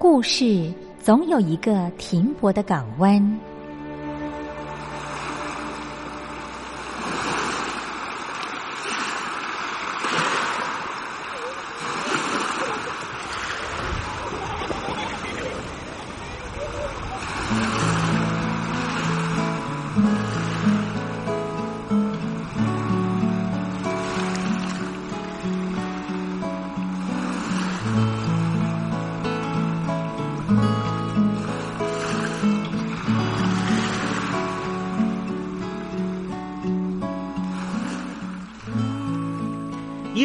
故事总有一个停泊的港湾。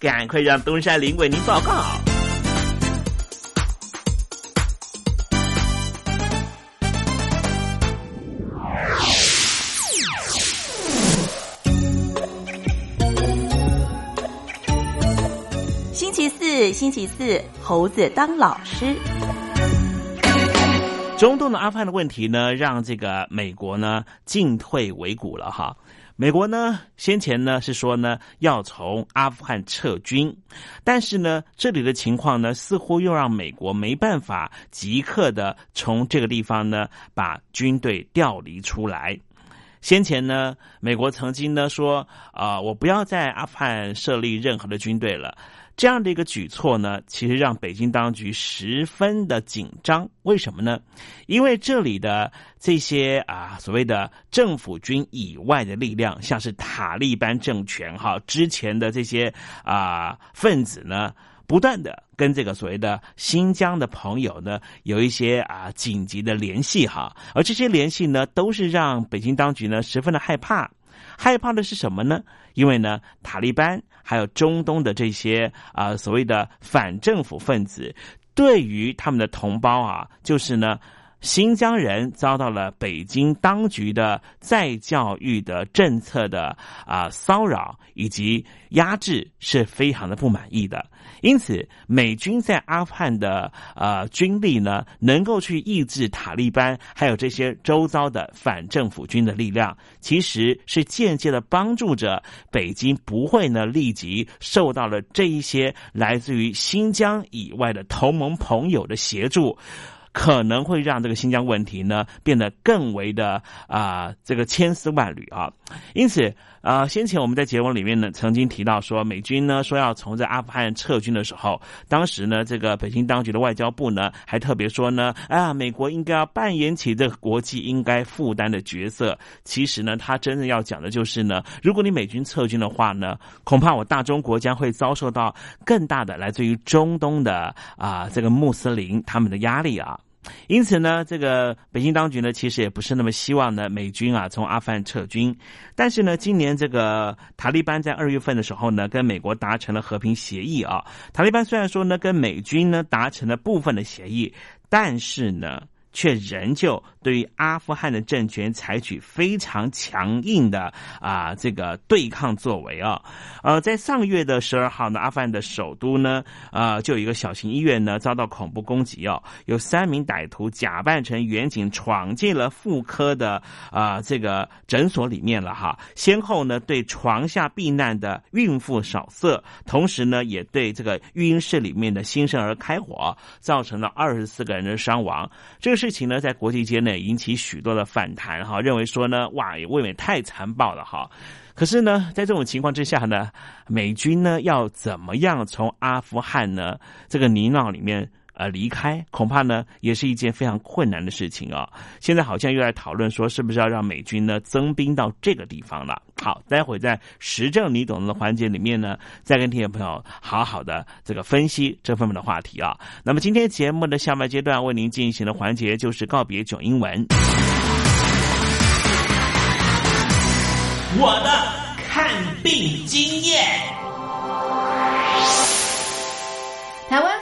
赶快让东山林为您报告。星期四，星期四，猴子当老师。中东的阿富汗的问题呢，让这个美国呢进退维谷了哈。美国呢，先前呢是说呢要从阿富汗撤军，但是呢这里的情况呢似乎又让美国没办法即刻的从这个地方呢把军队调离出来。先前呢，美国曾经呢说啊，我不要在阿富汗设立任何的军队了。这样的一个举措呢，其实让北京当局十分的紧张。为什么呢？因为这里的这些啊所谓的政府军以外的力量，像是塔利班政权哈之前的这些啊分子呢，不断的跟这个所谓的新疆的朋友呢有一些啊紧急的联系哈，而这些联系呢，都是让北京当局呢十分的害怕。害怕的是什么呢？因为呢，塔利班还有中东的这些啊所谓的反政府分子，对于他们的同胞啊，就是呢。新疆人遭到了北京当局的再教育的政策的啊骚扰以及压制，是非常的不满意的。因此，美军在阿富汗的呃军力呢，能够去抑制塔利班，还有这些周遭的反政府军的力量，其实是间接的帮助着北京不会呢立即受到了这一些来自于新疆以外的同盟朋友的协助。可能会让这个新疆问题呢变得更为的啊这个千丝万缕啊，因此啊先前我们在节目里面呢曾经提到说美军呢说要从这阿富汗撤军的时候，当时呢这个北京当局的外交部呢还特别说呢啊美国应该要扮演起这个国际应该负担的角色。其实呢他真正要讲的就是呢，如果你美军撤军的话呢，恐怕我大中国将会遭受到更大的来自于中东的啊这个穆斯林他们的压力啊。因此呢，这个北京当局呢，其实也不是那么希望呢美军啊从阿富汗撤军。但是呢，今年这个塔利班在二月份的时候呢，跟美国达成了和平协议啊。塔利班虽然说呢跟美军呢达成了部分的协议，但是呢。却仍旧对于阿富汗的政权采取非常强硬的啊这个对抗作为啊，呃，在上个月的十二号呢，阿富汗的首都呢，呃，就有一个小型医院呢遭到恐怖攻击哦，有三名歹徒假扮成远警闯进了妇科的啊这个诊所里面了哈，先后呢对床下避难的孕妇扫射，同时呢也对这个育婴室里面的新生儿开火，造成了二十四个人的伤亡，这个。事情呢，在国际间呢引起许多的反弹哈，认为说呢，哇，也未免太残暴了哈。可是呢，在这种情况之下呢，美军呢要怎么样从阿富汗呢这个泥淖里面？呃，离开恐怕呢也是一件非常困难的事情啊。现在好像又在讨论说，是不是要让美军呢增兵到这个地方了？好，待会在时政你懂的环节里面呢，再跟听众朋友好好的这个分析这方面的话题啊。那么今天节目的下半阶段为您进行的环节就是告别囧英文，我的看病经验。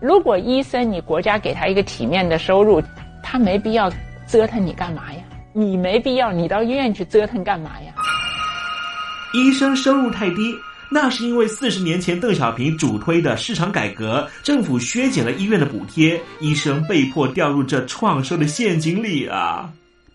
如果医生你国家给他一个体面的收入，他没必要折腾你干嘛呀？你没必要你到医院去折腾干嘛呀？医生收入太低，那是因为四十年前邓小平主推的市场改革，政府削减了医院的补贴，医生被迫掉入这创收的陷阱里啊。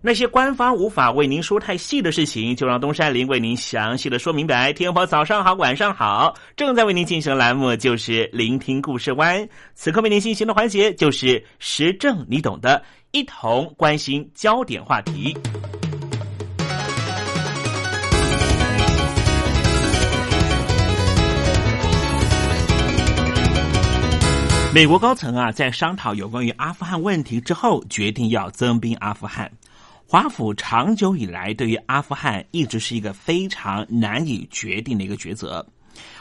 那些官方无法为您说太细的事情，就让东山林为您详细的说明白。天婆早上好，晚上好，正在为您进行的栏目就是聆听故事湾。此刻为您进行的环节就是时政，你懂的，一同关心焦点话题。美国高层啊，在商讨有关于阿富汗问题之后，决定要增兵阿富汗。华府长久以来对于阿富汗一直是一个非常难以决定的一个抉择。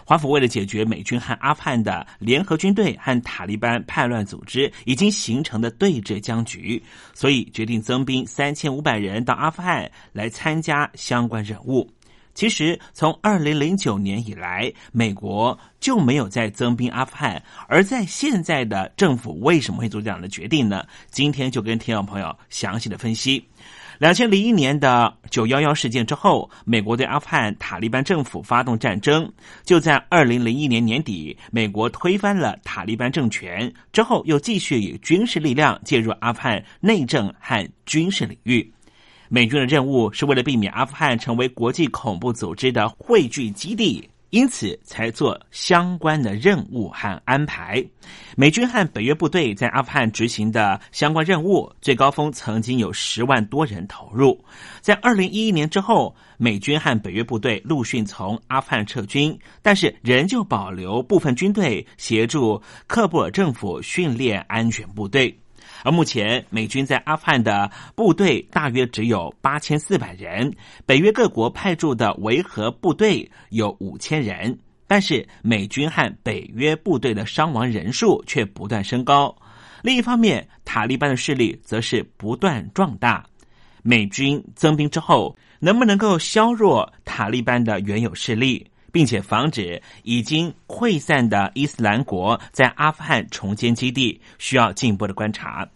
华府为了解决美军和阿富汗的联合军队和塔利班叛乱组织已经形成的对峙僵局，所以决定增兵三千五百人到阿富汗来参加相关任务。其实，从二零零九年以来，美国就没有再增兵阿富汗。而在现在的政府为什么会做这样的决定呢？今天就跟听众朋友详细的分析。两千零一年的九幺幺事件之后，美国对阿富汗塔利班政府发动战争。就在二零零一年年底，美国推翻了塔利班政权之后，又继续以军事力量介入阿富汗内政和军事领域。美军的任务是为了避免阿富汗成为国际恐怖组织的汇聚基地，因此才做相关的任务和安排。美军和北约部队在阿富汗执行的相关任务，最高峰曾经有十万多人投入。在二零一一年之后，美军和北约部队陆续从阿富汗撤军，但是仍旧保留部分军队协助喀布尔政府训练安全部队。而目前，美军在阿富汗的部队大约只有八千四百人，北约各国派驻的维和部队有五千人，但是美军和北约部队的伤亡人数却不断升高。另一方面，塔利班的势力则是不断壮大。美军增兵之后，能不能够削弱塔利班的原有势力？并且防止已经溃散的伊斯兰国在阿富汗重建基地，需要进一步的观察。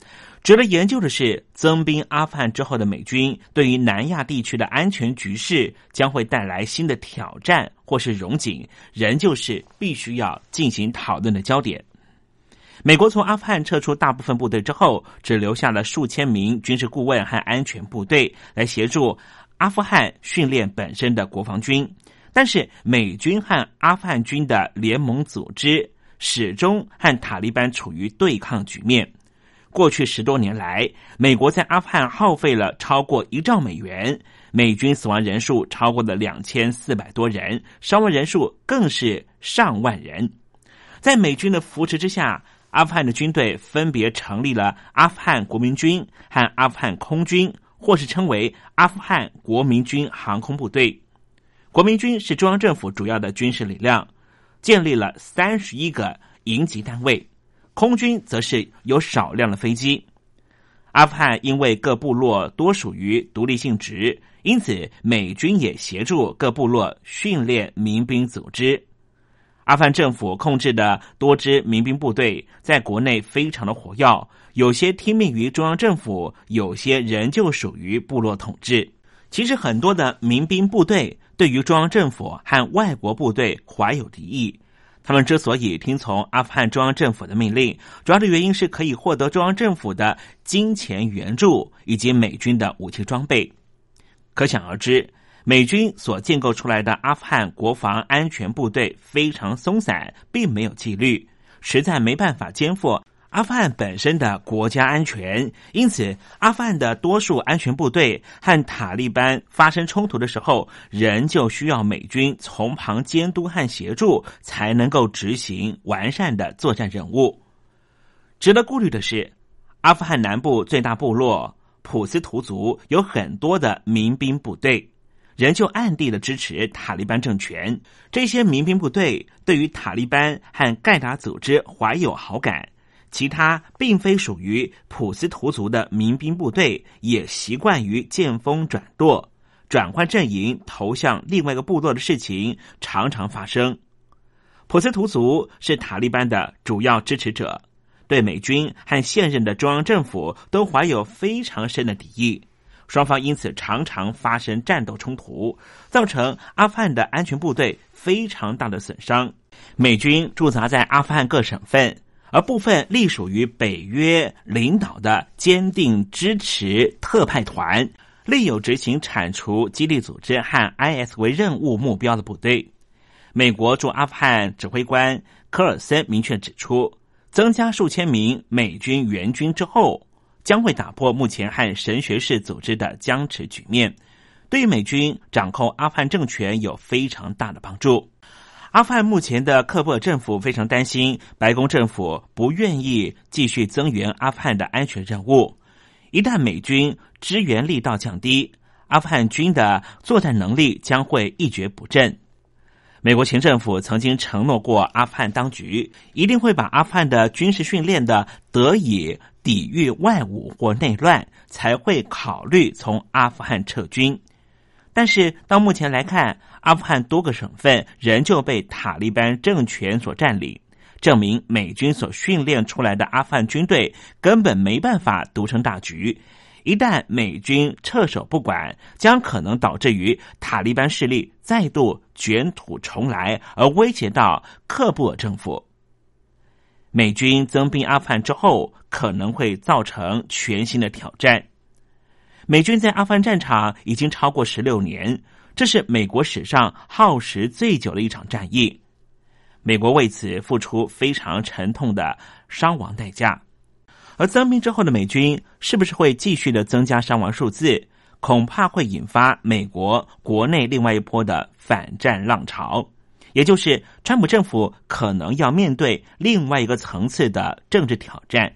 值得研究的是，增兵阿富汗之后的美军对于南亚地区的安全局势将会带来新的挑战，或是融景，仍旧是必须要进行讨论的焦点。美国从阿富汗撤出大部分部队之后，只留下了数千名军事顾问和安全部队来协助阿富汗训练本身的国防军。但是，美军和阿富汗军的联盟组织始终和塔利班处于对抗局面。过去十多年来，美国在阿富汗耗费了超过一兆美元，美军死亡人数超过了两千四百多人，伤亡人数更是上万人。在美军的扶持之下，阿富汗的军队分别成立了阿富汗国民军和阿富汗空军，或是称为阿富汗国民军航空部队。国民军是中央政府主要的军事力量，建立了三十一个营级单位。空军则是有少量的飞机。阿富汗因为各部落多属于独立性质，因此美军也协助各部落训练民兵组织。阿富汗政府控制的多支民兵部队在国内非常的活跃，有些听命于中央政府，有些仍旧属于部落统治。其实很多的民兵部队对于中央政府和外国部队怀有敌意。他们之所以听从阿富汗中央政府的命令，主要的原因是可以获得中央政府的金钱援助以及美军的武器装备。可想而知，美军所建构出来的阿富汗国防安全部队非常松散，并没有纪律，实在没办法肩负。阿富汗本身的国家安全，因此阿富汗的多数安全部队和塔利班发生冲突的时候，仍旧需要美军从旁监督和协助，才能够执行完善的作战任务。值得顾虑的是，阿富汗南部最大部落普斯图族有很多的民兵部队，仍旧暗地的支持塔利班政权。这些民兵部队对于塔利班和盖达组织怀有好感。其他并非属于普斯图族的民兵部队，也习惯于见风转舵、转换阵营、投向另外一个部落的事情常常发生。普斯图族是塔利班的主要支持者，对美军和现任的中央政府都怀有非常深的敌意，双方因此常常发生战斗冲突，造成阿富汗的安全部队非常大的损伤。美军驻扎在阿富汗各省份。而部分隶属于北约领导的坚定支持特派团，另有执行铲除基地组织和 IS 为任务目标的部队。美国驻阿富汗指挥官科尔森明确指出，增加数千名美军援军之后，将会打破目前和神学式组织的僵持局面，对美军掌控阿富汗政权有非常大的帮助。阿富汗目前的克布尔政府非常担心，白宫政府不愿意继续增援阿富汗的安全任务。一旦美军支援力道降低，阿富汗军的作战能力将会一蹶不振。美国前政府曾经承诺过阿富汗当局，一定会把阿富汗的军事训练的得以抵御外侮或内乱，才会考虑从阿富汗撤军。但是到目前来看，阿富汗多个省份仍旧被塔利班政权所占领，证明美军所训练出来的阿富汗军队根本没办法独撑大局。一旦美军撤手不管，将可能导致于塔利班势力再度卷土重来，而威胁到喀布尔政府。美军增兵阿富汗之后，可能会造成全新的挑战。美军在阿富汗战场已经超过十六年。这是美国史上耗时最久的一场战役，美国为此付出非常沉痛的伤亡代价。而增兵之后的美军是不是会继续的增加伤亡数字？恐怕会引发美国国内另外一波的反战浪潮，也就是川普政府可能要面对另外一个层次的政治挑战，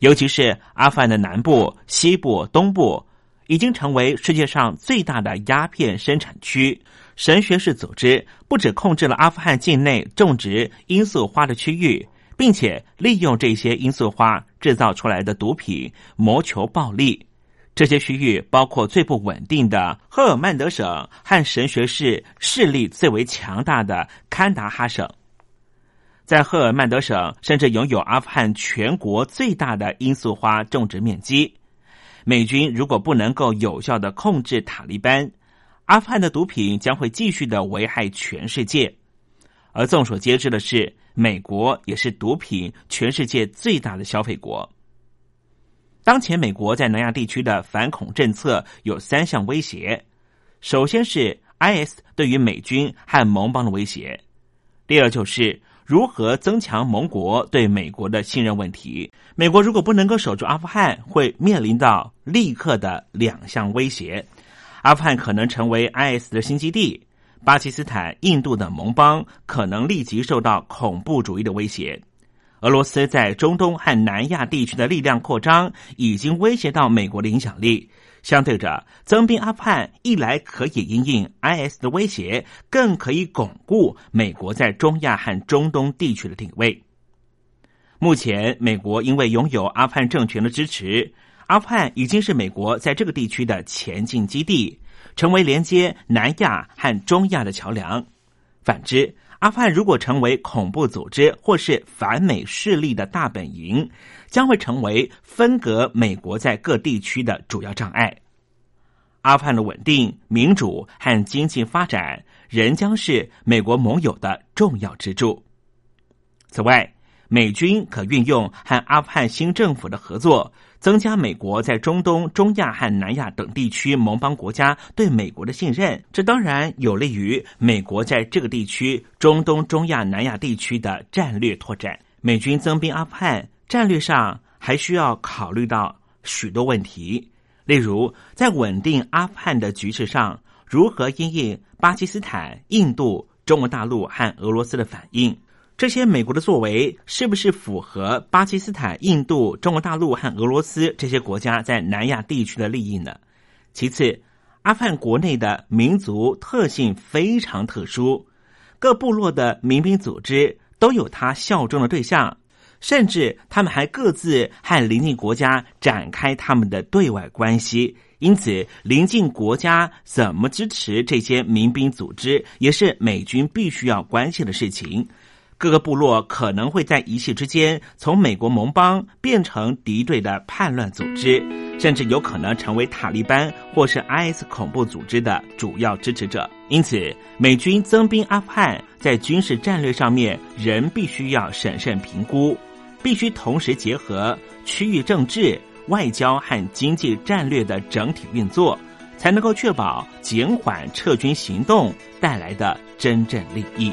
尤其是阿富汗的南部、西部、东部。已经成为世界上最大的鸦片生产区。神学式组织不止控制了阿富汗境内种植罂粟花的区域，并且利用这些罂粟花制造出来的毒品谋求暴利。这些区域包括最不稳定的赫尔曼德省和神学市势力最为强大的堪达哈省。在赫尔曼德省，甚至拥有阿富汗全国最大的罂粟花种植面积。美军如果不能够有效的控制塔利班，阿富汗的毒品将会继续的危害全世界。而众所皆知的是，美国也是毒品全世界最大的消费国。当前美国在南亚地区的反恐政策有三项威胁：首先是 IS 对于美军和盟邦的威胁；第二就是。如何增强盟国对美国的信任问题？美国如果不能够守住阿富汗，会面临到立刻的两项威胁：阿富汗可能成为 IS 的新基地；巴基斯坦、印度的盟邦可能立即受到恐怖主义的威胁。俄罗斯在中东和南亚地区的力量扩张，已经威胁到美国的影响力。相对着，增兵阿富汗一来可以应应 IS 的威胁，更可以巩固美国在中亚和中东地区的定位。目前，美国因为拥有阿富汗政权的支持，阿富汗已经是美国在这个地区的前进基地，成为连接南亚和中亚的桥梁。反之，阿富汗如果成为恐怖组织或是反美势力的大本营，将会成为分隔美国在各地区的主要障碍。阿富汗的稳定、民主和经济发展仍将是美国盟友的重要支柱。此外，美军可运用和阿富汗新政府的合作，增加美国在中东、中亚和南亚等地区盟邦国家对美国的信任。这当然有利于美国在这个地区——中东、中亚、南亚地区的战略拓展。美军增兵阿富汗，战略上还需要考虑到许多问题，例如在稳定阿富汗的局势上，如何因应巴基斯坦、印度、中国大陆和俄罗斯的反应。这些美国的作为是不是符合巴基斯坦、印度、中国大陆和俄罗斯这些国家在南亚地区的利益呢？其次，阿富汗国内的民族特性非常特殊，各部落的民兵组织都有他效忠的对象，甚至他们还各自和邻近国家展开他们的对外关系。因此，邻近国家怎么支持这些民兵组织，也是美军必须要关心的事情。各个部落可能会在一夕之间从美国盟邦变成敌对的叛乱组织，甚至有可能成为塔利班或是 IS 恐怖组织的主要支持者。因此，美军增兵阿富汗在军事战略上面仍必须要审慎评估，必须同时结合区域政治、外交和经济战略的整体运作，才能够确保减缓撤军行动带来的真正利益。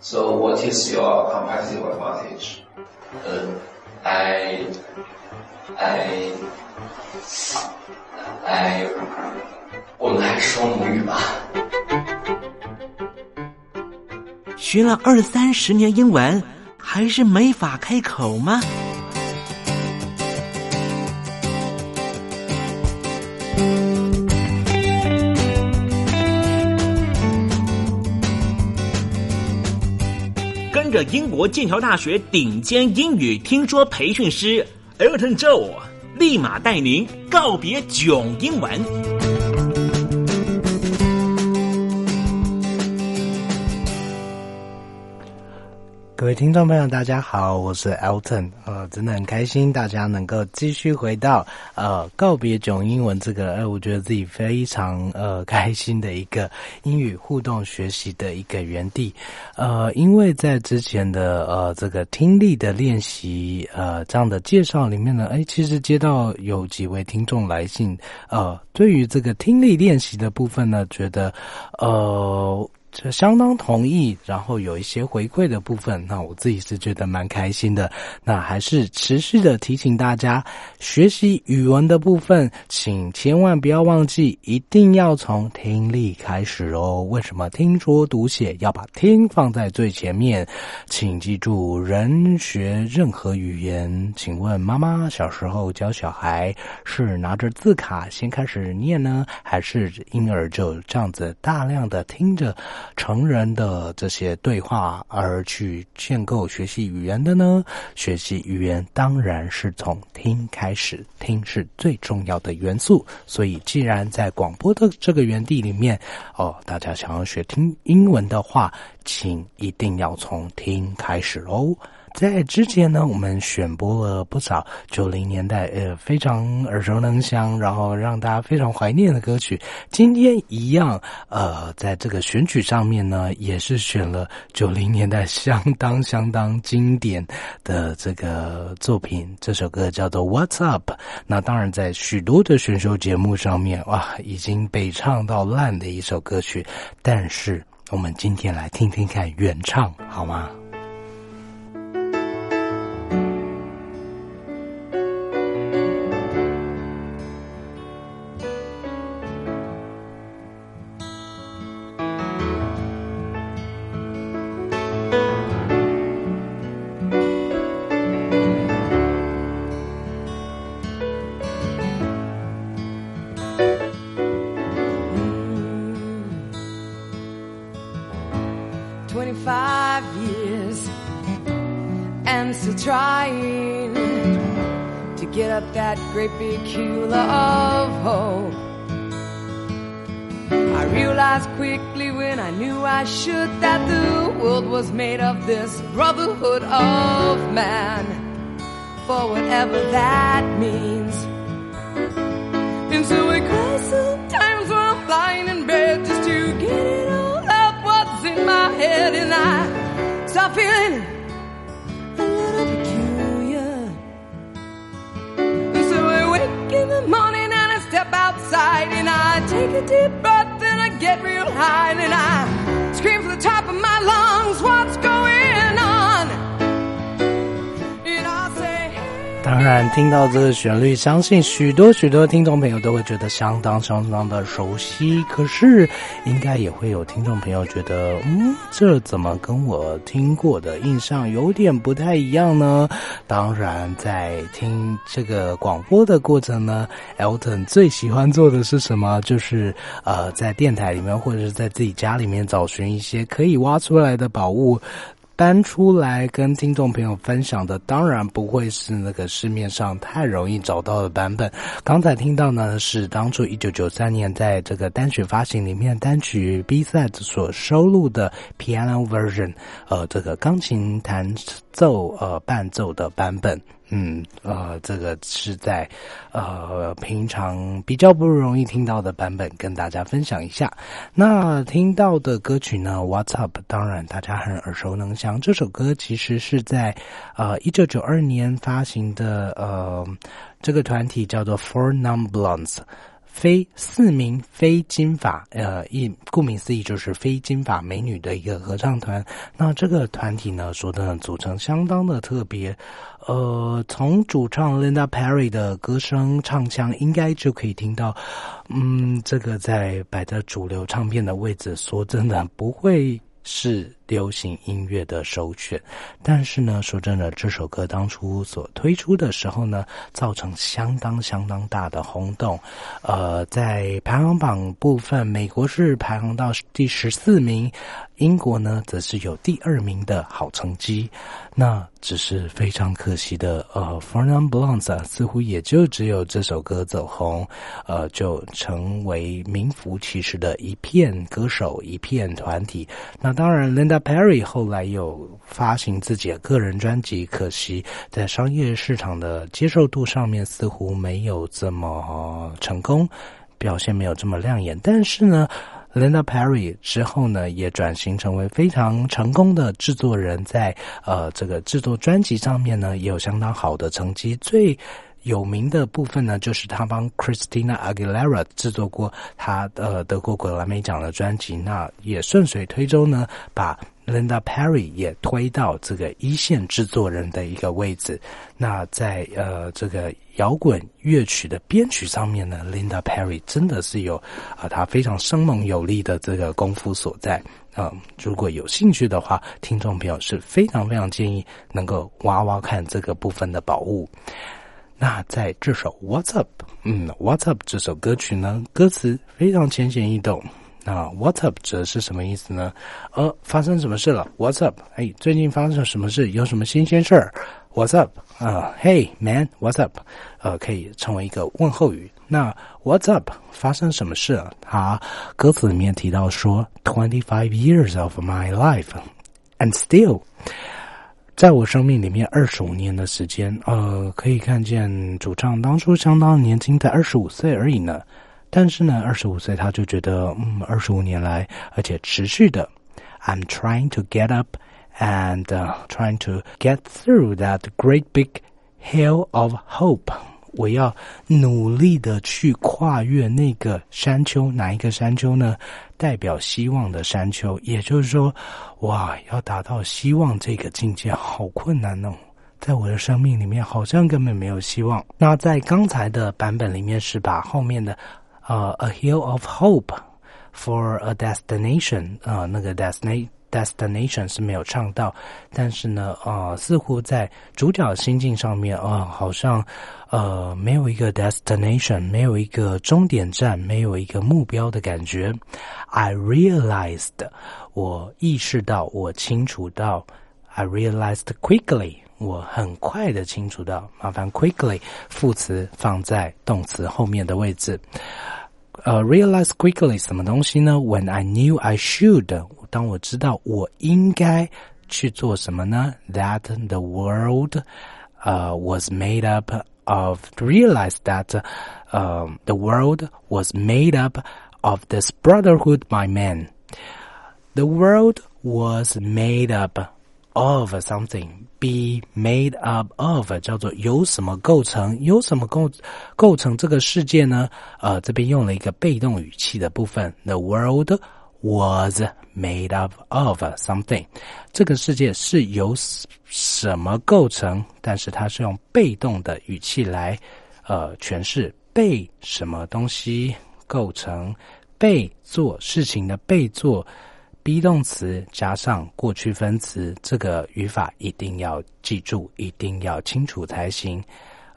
So what is your competitive advantage? Uh, I, I, I, 我们还是说母语吧。学了二三十年英文，还是没法开口吗？英国剑桥大学顶尖英语听说培训师 Elton Joe，立马带您告别囧英文。各位听众朋友，大家好，我是 Elton，呃，真的很开心大家能够继续回到呃告别囧英文这个，呃，我觉得自己非常呃开心的一个英语互动学习的一个园地，呃，因为在之前的呃这个听力的练习呃这样的介绍里面呢，哎，其实接到有几位听众来信，呃，对于这个听力练习的部分呢，觉得呃。这相当同意，然后有一些回馈的部分，那我自己是觉得蛮开心的。那还是持续的提醒大家，学习语文的部分，请千万不要忘记，一定要从听力开始哦。为什么听说读写要把听放在最前面？请记住，人学任何语言，请问妈妈小时候教小孩是拿着字卡先开始念呢，还是婴儿就这样子大量的听着？成人的这些对话而去建构学习语言的呢？学习语言当然是从听开始，听是最重要的元素。所以，既然在广播的这个园地里面，哦，大家想要学听英文的话，请一定要从听开始哦。在之前呢，我们选播了不少九零年代呃非常耳熟能详，然后让大家非常怀念的歌曲。今天一样，呃，在这个选曲上面呢，也是选了九零年代相当相当经典的这个作品。这首歌叫做《What's Up》。那当然，在许多的选秀节目上面，哇，已经被唱到烂的一首歌曲。但是，我们今天来听听看原唱，好吗 whatever that means. And so I cry sometimes when I'm lying in bed just to get it all out what's in my head, and I start feeling a little peculiar. And so I wake in the morning and I step outside and I take a deep breath and I get real high and I scream from the top of my lungs, what's going 当然，听到这个旋律，相信许多许多听众朋友都会觉得相当相当的熟悉。可是，应该也会有听众朋友觉得，嗯，这怎么跟我听过的印象有点不太一样呢？当然，在听这个广播的过程呢，Elton 最喜欢做的是什么？就是呃，在电台里面或者是在自己家里面找寻一些可以挖出来的宝物。搬出来跟听众朋友分享的，当然不会是那个市面上太容易找到的版本。刚才听到呢，是当初一九九三年在这个单曲发行里面单曲 B side 所收录的 piano version，呃，这个钢琴弹奏呃伴奏的版本。嗯，呃，这个是在呃平常比较不容易听到的版本，跟大家分享一下。那听到的歌曲呢，What's Up？当然大家很耳熟能详。这首歌其实是在呃一九九二年发行的，呃，这个团体叫做 Four Non Blondes。非四名非金发，呃，一顾名思义就是非金发美女的一个合唱团。那这个团体呢，说的组成相当的特别，呃，从主唱 Linda Perry 的歌声唱腔，应该就可以听到，嗯，这个在摆在主流唱片的位置，说真的不会是流行音乐的首选。但是呢，说真的，这首歌当初所推出的时候呢，造成相当相当大的轰动。呃，在排行榜部分，美国是排行到第十四名。英国呢，则是有第二名的好成绩，那只是非常可惜的。呃，Fernand b l a n c 啊，似乎也就只有这首歌走红，呃，就成为名副其实的一片歌手、一片团体。那当然，Linda Perry 后来有发行自己的个人专辑，可惜在商业市场的接受度上面似乎没有这么成功，表现没有这么亮眼。但是呢。Linda Perry 之后呢，也转型成为非常成功的制作人，在呃这个制作专辑上面呢，也有相当好的成绩。最有名的部分呢，就是他帮 Christina Aguilera 制作过他呃得过格莱美奖的专辑，那也顺水推舟呢，把 Linda Perry 也推到这个一线制作人的一个位置。那在呃这个摇滚乐曲的编曲上面呢，Linda Perry 真的是有啊，他非常生猛有力的这个功夫所在。嗯，如果有兴趣的话，听众朋友是非常非常建议能够挖挖看这个部分的宝物。那在这首《What's Up》，嗯，《What's Up》这首歌曲呢，歌词非常浅显易懂。那 What's Up 则是什么意思呢？呃，发生什么事了？What's Up？哎，最近发生什么事？有什么新鲜事儿？What's Up？啊，Hey Man，What's Up？呃，可以成为一个问候语。那 What's Up？发生什么事？它歌词里面提到说，Twenty five years of my life，and still。在我生命里面二十五年的时间，呃，可以看见主唱当初相当年轻，在二十五岁而已呢。但是呢，二十五岁他就觉得，嗯，二十五年来，而且持续的，I'm trying to get up and trying to get through that great big hill of hope。我要努力的去跨越那个山丘，哪一个山丘呢？代表希望的山丘。也就是说，哇，要达到希望这个境界，好困难哦！在我的生命里面，好像根本没有希望。那在刚才的版本里面，是把后面的呃，a hill of hope for a destination，啊，那个 destination。Destination 是没有唱到，但是呢，啊，似乎在主角心境上面啊，好像呃没有一个 destination，没有一个终点站，没有一个目标的感觉。I realized，我意识到，我清楚到，I realized quickly，我很快的清楚到。麻烦 quickly 副词放在动词后面的位置。呃，realize quickly 什么东西呢？When I knew I should。 当我知道我应该去做什么呢？That the world, uh, was made up of realize that, um, the world was made up of this brotherhood by men. The world was made up of something. Be made up of 叫做由什么构成？由什么构构成这个世界呢？呃，这边用了一个被动语气的部分。The world was made up of something，这个世界是由什么构成？但是它是用被动的语气来呃诠释被什么东西构成，被做事情的被做 be 动词加上过去分词，这个语法一定要记住，一定要清楚才行。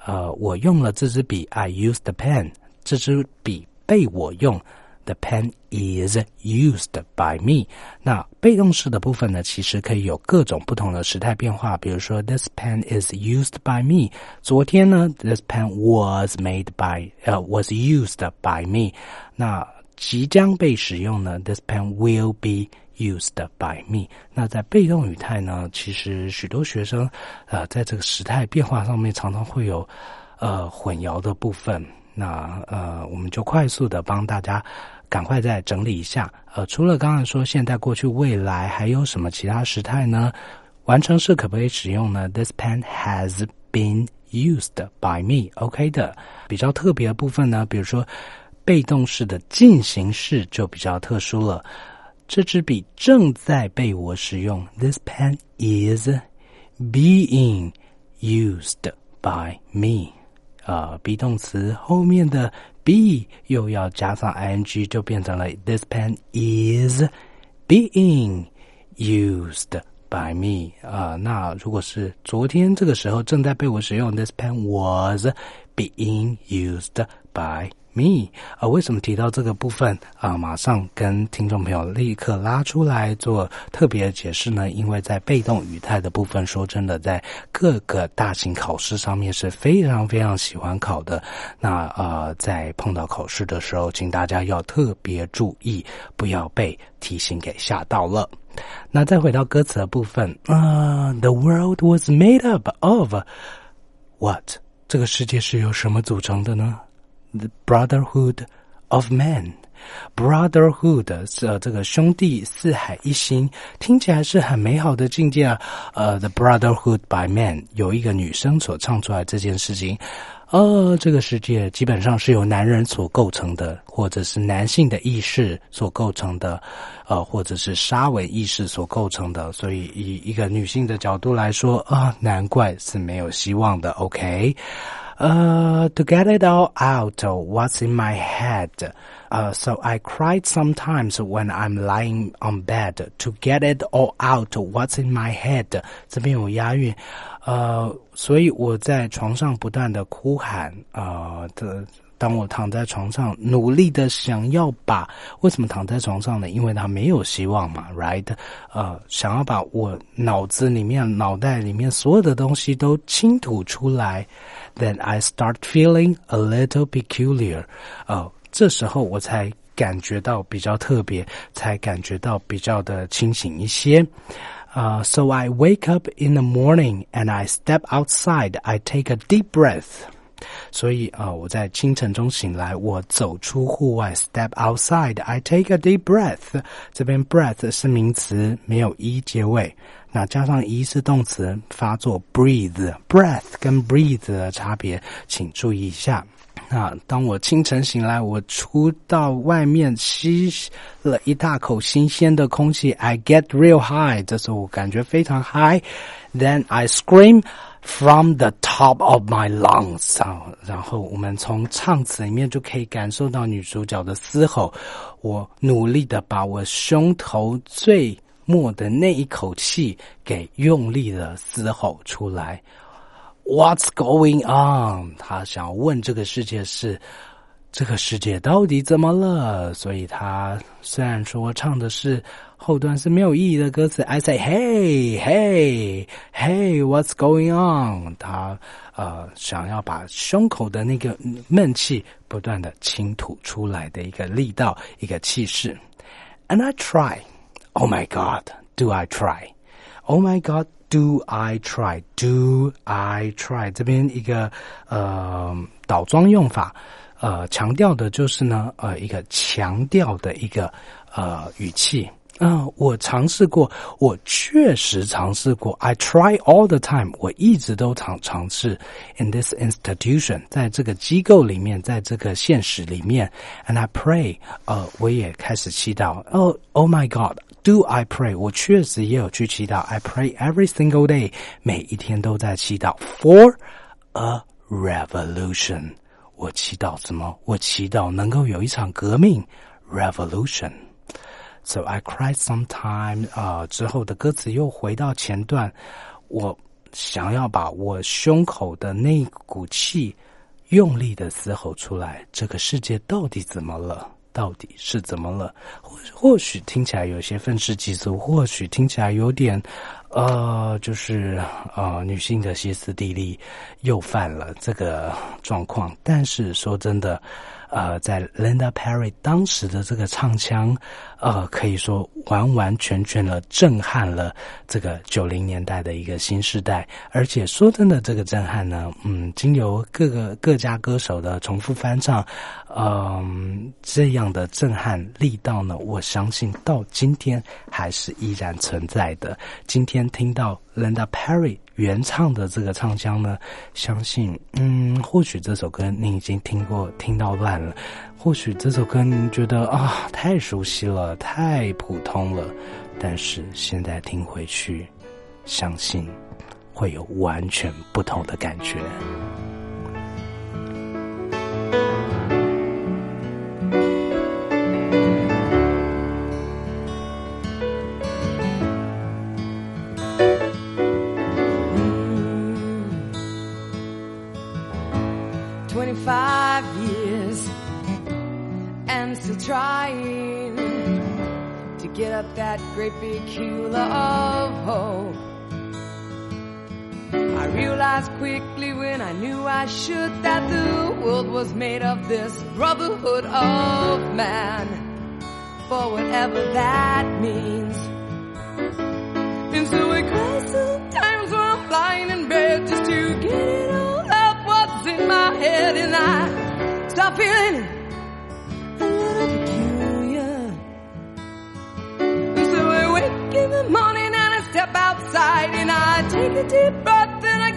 呃，我用了这支笔，I used the pen，这支笔被我用。The pen is used by me。那被动式的部分呢，其实可以有各种不同的时态变化。比如说，This pen is used by me。昨天呢，This pen was made by 呃 was used by me。那即将被使用呢，This pen will be used by me。那在被动语态呢，其实许多学生呃在这个时态变化上面常常会有呃混淆的部分。那呃，我们就快速的帮大家赶快再整理一下。呃，除了刚刚说现在、过去、未来，还有什么其他时态呢？完成式可不可以使用呢？This pen has been used by me。OK 的，比较特别的部分呢，比如说被动式的进行式就比较特殊了。这支笔正在被我使用。This pen is being used by me。呃，be 动词后面的 be 又要加上 ing，就变成了 This pen is being used by me 啊、那如果是昨天这个时候正在被我使用，this pen was being used by me 啊、为什么提到这个部分啊、马上跟听众朋友立刻拉出来做特别解释呢？因为在被动语态的部分，说真的，在各个大型考试上面是非常非常喜欢考的。那呃，在碰到考试的时候，请大家要特别注意，不要被提醒给吓到了。那再回到歌词的部分啊、t h e world was made up of what？这个世界是由什么组成的呢？The brotherhood of man。Brotherhood 是、呃、这个兄弟四海一心，听起来是很美好的境界啊。呃，The brotherhood by man 有一个女生所唱出来这件事情，呃，这个世界基本上是由男人所构成的，或者是男性的意识所构成的，呃，或者是沙文意识所构成的。所以，以一个女性的角度来说啊，难怪是没有希望的。OK，呃、t o get it all out, what's in my head? Uh, so I cried sometimes when I'm lying on bed to get it all out. What's in my head? 这边有押韵，呃，所以我在床上不断的哭喊，呃的。 当我躺在床上，努力的想要把为什么躺在床上呢？因为他没有希望嘛，right？呃，想要把我脑子里面、脑袋里面所有的东西都倾吐出来，then I start feeling a little peculiar。呃，这时候我才感觉到比较特别，才感觉到比较的清醒一些。Uh, so I wake up in the morning and I step outside. I take a deep breath. 所以啊、呃，我在清晨中醒来，我走出户外，step outside. I take a deep breath. 这边 breath 是名词，没有 e 结尾，那加上 e 是动词，发作 breathe。breath 跟 breathe 的差别，请注意一下。啊！当我清晨醒来，我出到外面吸了一大口新鲜的空气，I get real high，这时候我感觉非常 high。Then I scream From the top of my lungs 啊！然后我们从唱词里面就可以感受到女主角的嘶吼。我努力的把我胸头最末的那一口气给用力的嘶吼出来。What's going on？她想问这个世界是这个世界到底怎么了？所以他虽然说唱的是后段是没有意义的歌词，I say hey hey hey，what's going on？他呃想要把胸口的那个闷气不断的倾吐出来的一个力道，一个气势。And I try. Oh my God, do I try? Oh my God. Do I try? Do I try? 这边一个呃倒装用法，呃强调的就是呢呃一个强调的一个呃语气。啊、呃，我尝试过，我确实尝试过。I try all the time，我一直都尝尝试。In this institution，在这个机构里面，在这个现实里面，and I pray，呃，我也开始祈祷。哦、oh,，Oh my God。Do I pray？我确实也有去祈祷。I pray every single day，每一天都在祈祷。For a revolution，我祈祷什么？我祈祷能够有一场革命，revolution。 So I cried sometime。啊，之后的歌词又回到前段，我想要把我胸口的那股气用力的嘶吼出来。这个世界到底怎么了？到底是怎么了？或或许听起来有些愤世嫉俗，或许听起来有点，呃，就是呃，女性的歇斯底里又犯了这个状况。但是说真的，呃，在 Linda Perry 当时的这个唱腔，呃，可以说完完全全的震撼了这个九零年代的一个新时代。而且说真的，这个震撼呢，嗯，经由各个各家歌手的重复翻唱，嗯，这样的震撼力道呢，我相信到今天还是依然存在的。今天听到 Linda Perry 原唱的这个唱腔呢，相信，嗯，或许这首歌你已经听过，听到烂了；或许这首歌您觉得啊，太熟悉了，太普通了。但是现在听回去，相信会有完全不同的感觉。Still trying to get up that great big hill of hope. I realized quickly when I knew I should that the world was made of this brotherhood of man, for whatever that means. And so I cry sometimes when I'm lying in bed just to get it all out what's in my head, and I stop feeling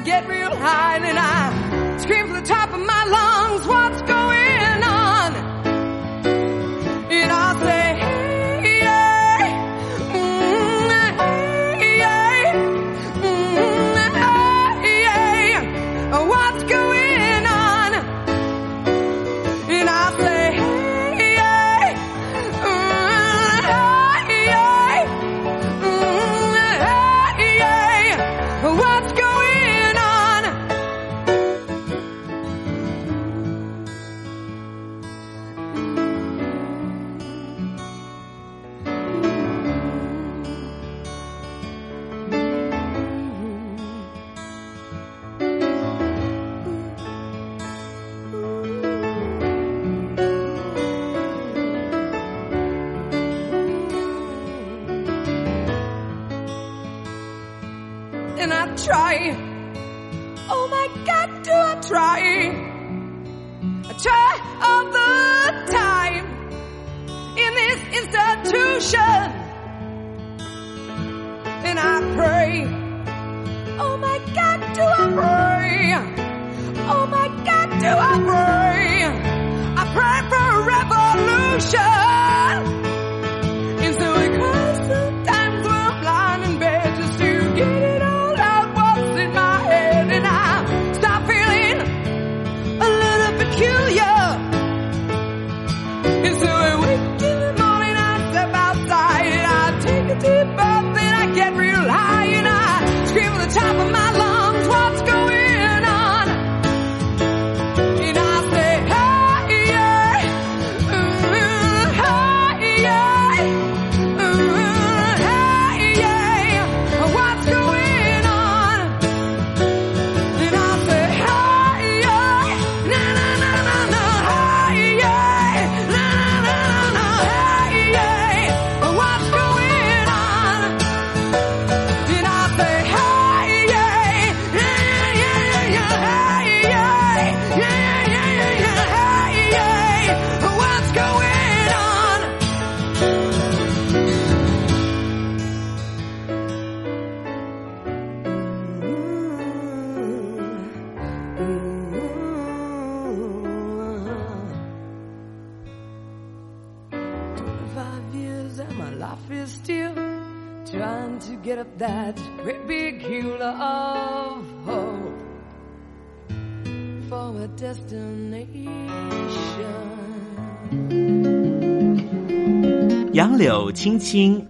get real high and I scream from the top of my lungs, what's going